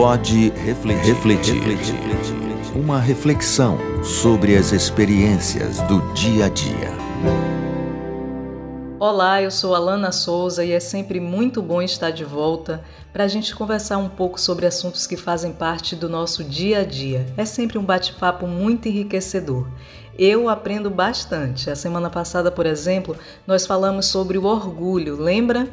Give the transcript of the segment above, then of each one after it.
Pode refletir, refletir, refletir. Uma reflexão sobre as experiências do dia a dia. Olá, eu sou Alana Souza e é sempre muito bom estar de volta para a gente conversar um pouco sobre assuntos que fazem parte do nosso dia a dia. É sempre um bate-papo muito enriquecedor. Eu aprendo bastante. A semana passada, por exemplo, nós falamos sobre o orgulho, lembra?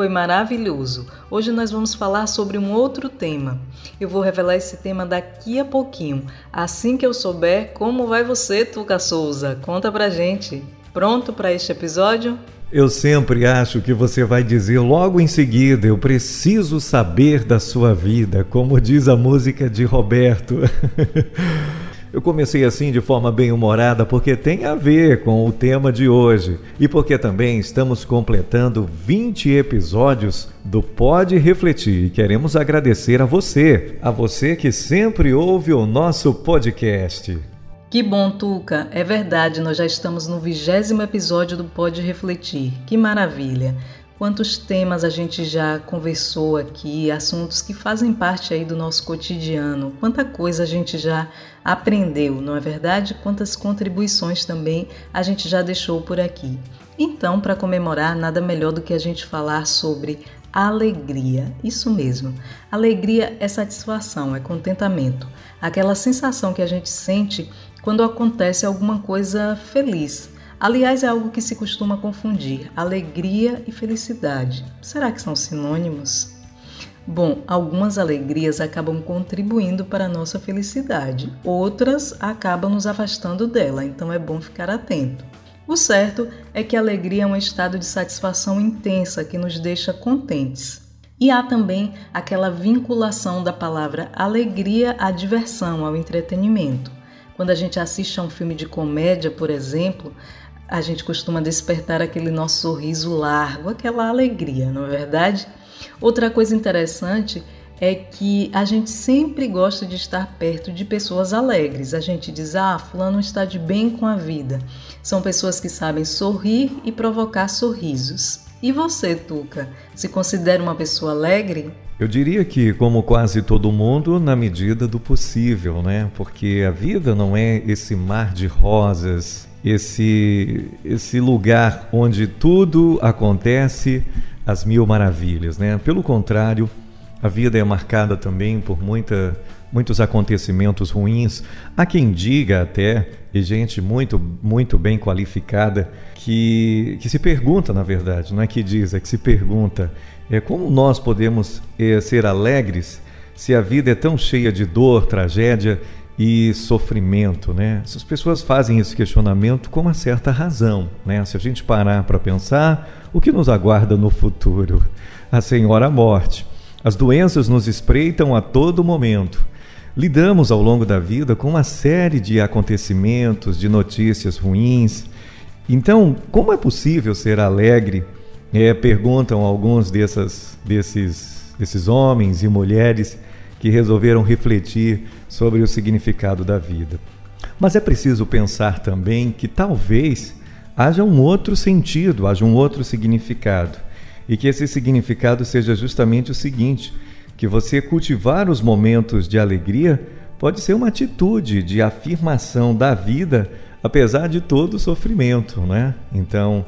Foi maravilhoso. Hoje nós vamos falar sobre um outro tema. Eu vou revelar esse tema daqui a pouquinho. Assim que eu souber, como vai você, Tuca Souza? Conta pra gente. Pronto para este episódio? Eu sempre acho que você vai dizer logo em seguida: Eu preciso saber da sua vida, como diz a música de Roberto. Eu comecei assim de forma bem humorada porque tem a ver com o tema de hoje e porque também estamos completando 20 episódios do Pode Refletir e queremos agradecer a você, a você que sempre ouve o nosso podcast. Que bom, Tuca! É verdade, nós já estamos no vigésimo episódio do Pode Refletir. Que maravilha! Quantos temas a gente já conversou aqui, assuntos que fazem parte aí do nosso cotidiano, quanta coisa a gente já aprendeu, não é verdade? Quantas contribuições também a gente já deixou por aqui. Então, para comemorar, nada melhor do que a gente falar sobre alegria. Isso mesmo. Alegria é satisfação, é contentamento. Aquela sensação que a gente sente quando acontece alguma coisa feliz Aliás, é algo que se costuma confundir: alegria e felicidade. Será que são sinônimos? Bom, algumas alegrias acabam contribuindo para a nossa felicidade, outras acabam nos afastando dela, então é bom ficar atento. O certo é que a alegria é um estado de satisfação intensa que nos deixa contentes. E há também aquela vinculação da palavra alegria à diversão, ao entretenimento. Quando a gente assiste a um filme de comédia, por exemplo, a gente costuma despertar aquele nosso sorriso largo, aquela alegria, não é verdade? Outra coisa interessante é que a gente sempre gosta de estar perto de pessoas alegres. A gente diz: ah, Fulano está de bem com a vida. São pessoas que sabem sorrir e provocar sorrisos. E você, Tuca, se considera uma pessoa alegre? Eu diria que, como quase todo mundo, na medida do possível, né? Porque a vida não é esse mar de rosas, esse, esse lugar onde tudo acontece às mil maravilhas. Né? Pelo contrário, a vida é marcada também por muita, muitos acontecimentos ruins. Há quem diga até, e gente muito, muito bem qualificada, que, que se pergunta, na verdade, não é que diz, é que se pergunta, é como nós podemos é, ser alegres se a vida é tão cheia de dor, tragédia e sofrimento, né? Essas pessoas fazem esse questionamento com uma certa razão, né? Se a gente parar para pensar, o que nos aguarda no futuro? A Senhora Morte. As doenças nos espreitam a todo momento. Lidamos ao longo da vida com uma série de acontecimentos, de notícias ruins. Então, como é possível ser alegre? É, perguntam alguns dessas, desses, desses homens e mulheres que resolveram refletir sobre o significado da vida. Mas é preciso pensar também que talvez haja um outro sentido, haja um outro significado. E que esse significado seja justamente o seguinte: que você cultivar os momentos de alegria pode ser uma atitude de afirmação da vida, apesar de todo o sofrimento, né? Então,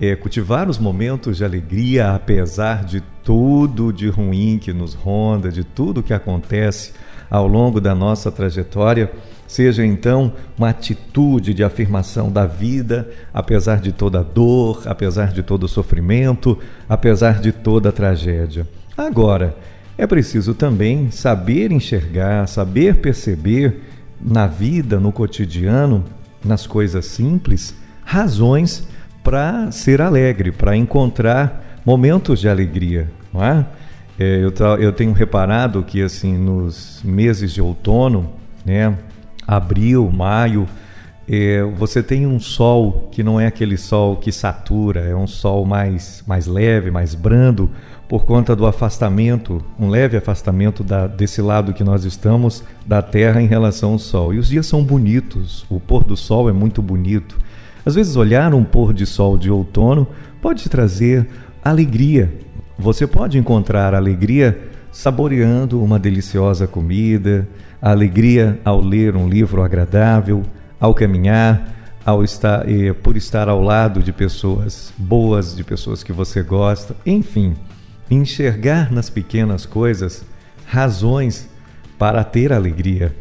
é, cultivar os momentos de alegria, apesar de tudo de ruim que nos ronda, de tudo que acontece ao longo da nossa trajetória, seja então uma atitude de afirmação da vida, apesar de toda dor, apesar de todo sofrimento, apesar de toda tragédia. Agora, é preciso também saber enxergar, saber perceber na vida, no cotidiano, nas coisas simples, razões para ser alegre, para encontrar momentos de alegria, não é? É eu, eu, tenho reparado que assim nos meses de outono, né, abril, maio, é, você tem um sol que não é aquele sol que satura, é um sol mais, mais leve, mais brando, por conta do afastamento, um leve afastamento da, desse lado que nós estamos da Terra em relação ao Sol. E os dias são bonitos, o pôr do sol é muito bonito. Às vezes, olhar um pôr de sol de outono pode trazer alegria. Você pode encontrar alegria saboreando uma deliciosa comida, alegria ao ler um livro agradável, ao caminhar, ao estar, eh, por estar ao lado de pessoas boas, de pessoas que você gosta, enfim, enxergar nas pequenas coisas razões para ter alegria.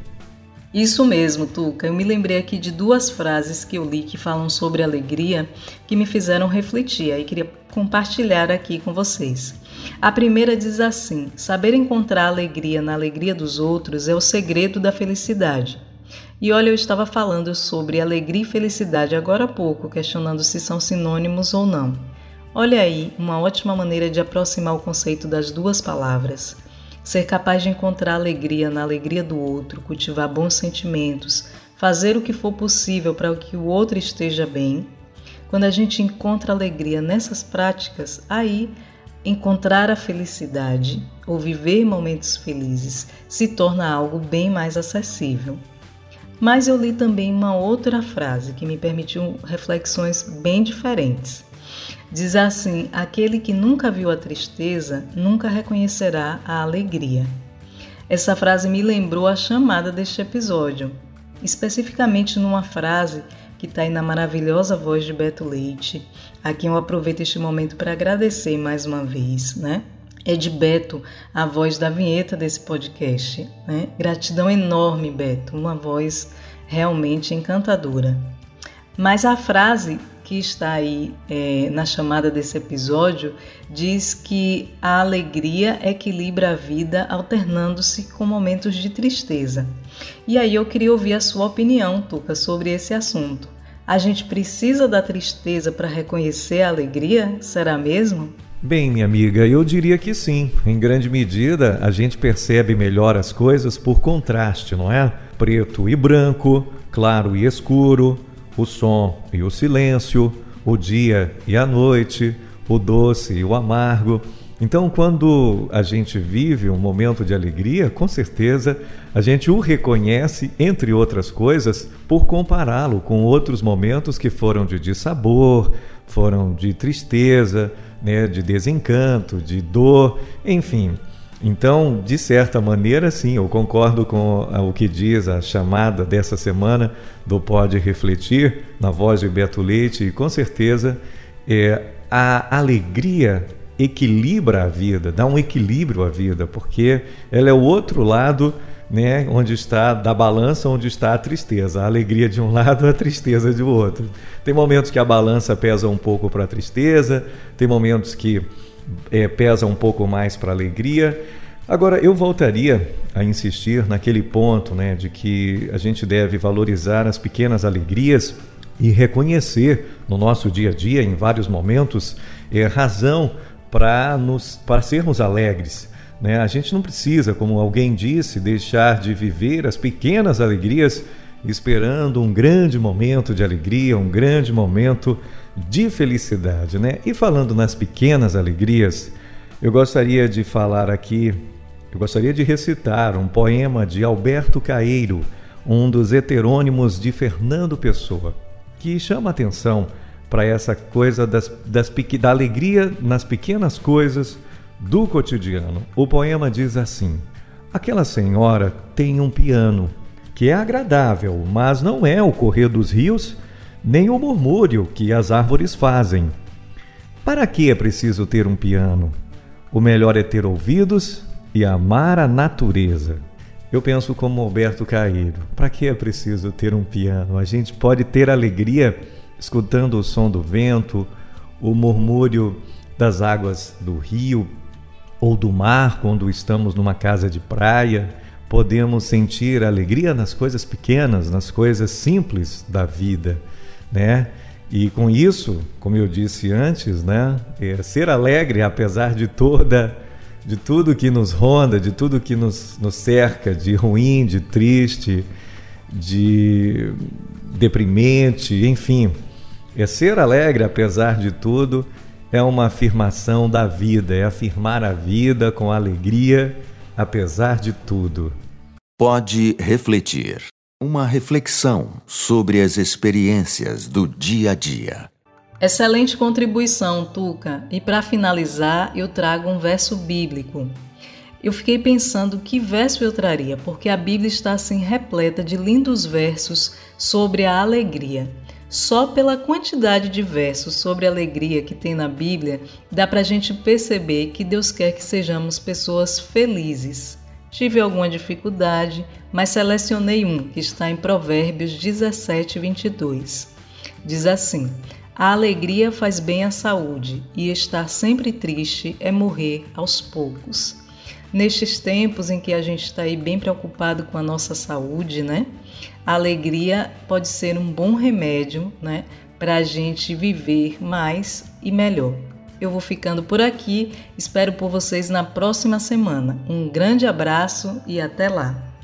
Isso mesmo, Tuca. Eu me lembrei aqui de duas frases que eu li que falam sobre alegria que me fizeram refletir e queria compartilhar aqui com vocês. A primeira diz assim: Saber encontrar alegria na alegria dos outros é o segredo da felicidade. E olha, eu estava falando sobre alegria e felicidade agora há pouco, questionando se são sinônimos ou não. Olha aí, uma ótima maneira de aproximar o conceito das duas palavras. Ser capaz de encontrar alegria na alegria do outro, cultivar bons sentimentos, fazer o que for possível para que o outro esteja bem. Quando a gente encontra alegria nessas práticas, aí encontrar a felicidade ou viver momentos felizes se torna algo bem mais acessível. Mas eu li também uma outra frase que me permitiu reflexões bem diferentes. Diz assim: aquele que nunca viu a tristeza nunca reconhecerá a alegria. Essa frase me lembrou a chamada deste episódio, especificamente numa frase que está aí na maravilhosa voz de Beto Leite, a quem eu aproveito este momento para agradecer mais uma vez, né? É de Beto, a voz da vinheta desse podcast. Né? Gratidão enorme, Beto, uma voz realmente encantadora. Mas a frase que está aí é, na chamada desse episódio, diz que a alegria equilibra a vida alternando-se com momentos de tristeza. E aí eu queria ouvir a sua opinião, Tuca, sobre esse assunto. A gente precisa da tristeza para reconhecer a alegria? Será mesmo? Bem, minha amiga, eu diria que sim. Em grande medida, a gente percebe melhor as coisas por contraste, não é? Preto e branco, claro e escuro, o som e o silêncio, o dia e a noite, o doce e o amargo. Então, quando a gente vive um momento de alegria, com certeza a gente o reconhece, entre outras coisas, por compará-lo com outros momentos que foram de dissabor, foram de tristeza, né, de desencanto, de dor, enfim. Então, de certa maneira, sim, eu concordo com o que diz a chamada dessa semana do Pode Refletir, na voz de Beto Leite, e com certeza é, a alegria equilibra a vida, dá um equilíbrio à vida, porque ela é o outro lado né, onde está da balança, onde está a tristeza, a alegria de um lado, a tristeza de outro. Tem momentos que a balança pesa um pouco para a tristeza, tem momentos que é, pesa um pouco mais para a alegria. Agora, eu voltaria a insistir naquele ponto né, de que a gente deve valorizar as pequenas alegrias e reconhecer no nosso dia a dia, em vários momentos, é, razão para sermos alegres. Né? A gente não precisa, como alguém disse, deixar de viver as pequenas alegrias esperando um grande momento de alegria, um grande momento de felicidade, né? E falando nas pequenas alegrias, eu gostaria de falar aqui, eu gostaria de recitar um poema de Alberto Caeiro, um dos heterônimos de Fernando Pessoa, que chama atenção para essa coisa das, das, da alegria nas pequenas coisas do cotidiano. O poema diz assim: Aquela senhora tem um piano que é agradável, mas não é o correr dos rios nem o murmúrio que as árvores fazem. Para que é preciso ter um piano? O melhor é ter ouvidos e amar a natureza. Eu penso como Alberto Caíro. Para que é preciso ter um piano? A gente pode ter alegria escutando o som do vento, o murmúrio das águas do rio ou do mar quando estamos numa casa de praia. Podemos sentir alegria nas coisas pequenas, nas coisas simples da vida né? E com isso, como eu disse antes, né, é ser alegre apesar de toda de tudo que nos ronda, de tudo que nos, nos cerca, de ruim, de triste, de deprimente, enfim. É ser alegre apesar de tudo é uma afirmação da vida, é afirmar a vida com alegria apesar de tudo. Pode refletir. Uma reflexão sobre as experiências do dia a dia. Excelente contribuição, Tuca. E para finalizar, eu trago um verso bíblico. eu fiquei pensando que verso eu traria, porque a Bíblia está assim repleta de lindos versos sobre a alegria. Só pela quantidade de versos sobre alegria que tem na Bíblia, dá para a gente perceber que Deus quer que sejamos pessoas felizes. Tive alguma dificuldade, mas selecionei um que está em Provérbios 17, 22. Diz assim: A alegria faz bem à saúde, e estar sempre triste é morrer aos poucos. Nestes tempos em que a gente está aí bem preocupado com a nossa saúde, né? A alegria pode ser um bom remédio, né? Para a gente viver mais e melhor. Eu vou ficando por aqui, espero por vocês na próxima semana. Um grande abraço e até lá!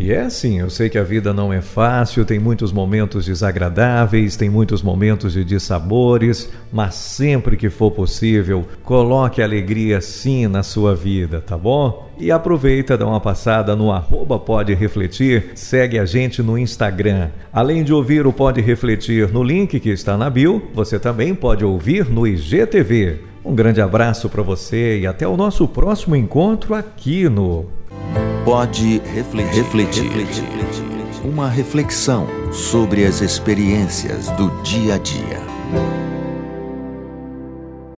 E é assim, eu sei que a vida não é fácil, tem muitos momentos desagradáveis, tem muitos momentos de dissabores, mas sempre que for possível, coloque alegria sim na sua vida, tá bom? E aproveita, dá uma passada no arroba Pode Refletir, segue a gente no Instagram. Além de ouvir o Pode Refletir no link que está na bio, você também pode ouvir no IGTV. Um grande abraço para você e até o nosso próximo encontro aqui no Pode refletir. refletir. Uma reflexão sobre as experiências do dia a dia.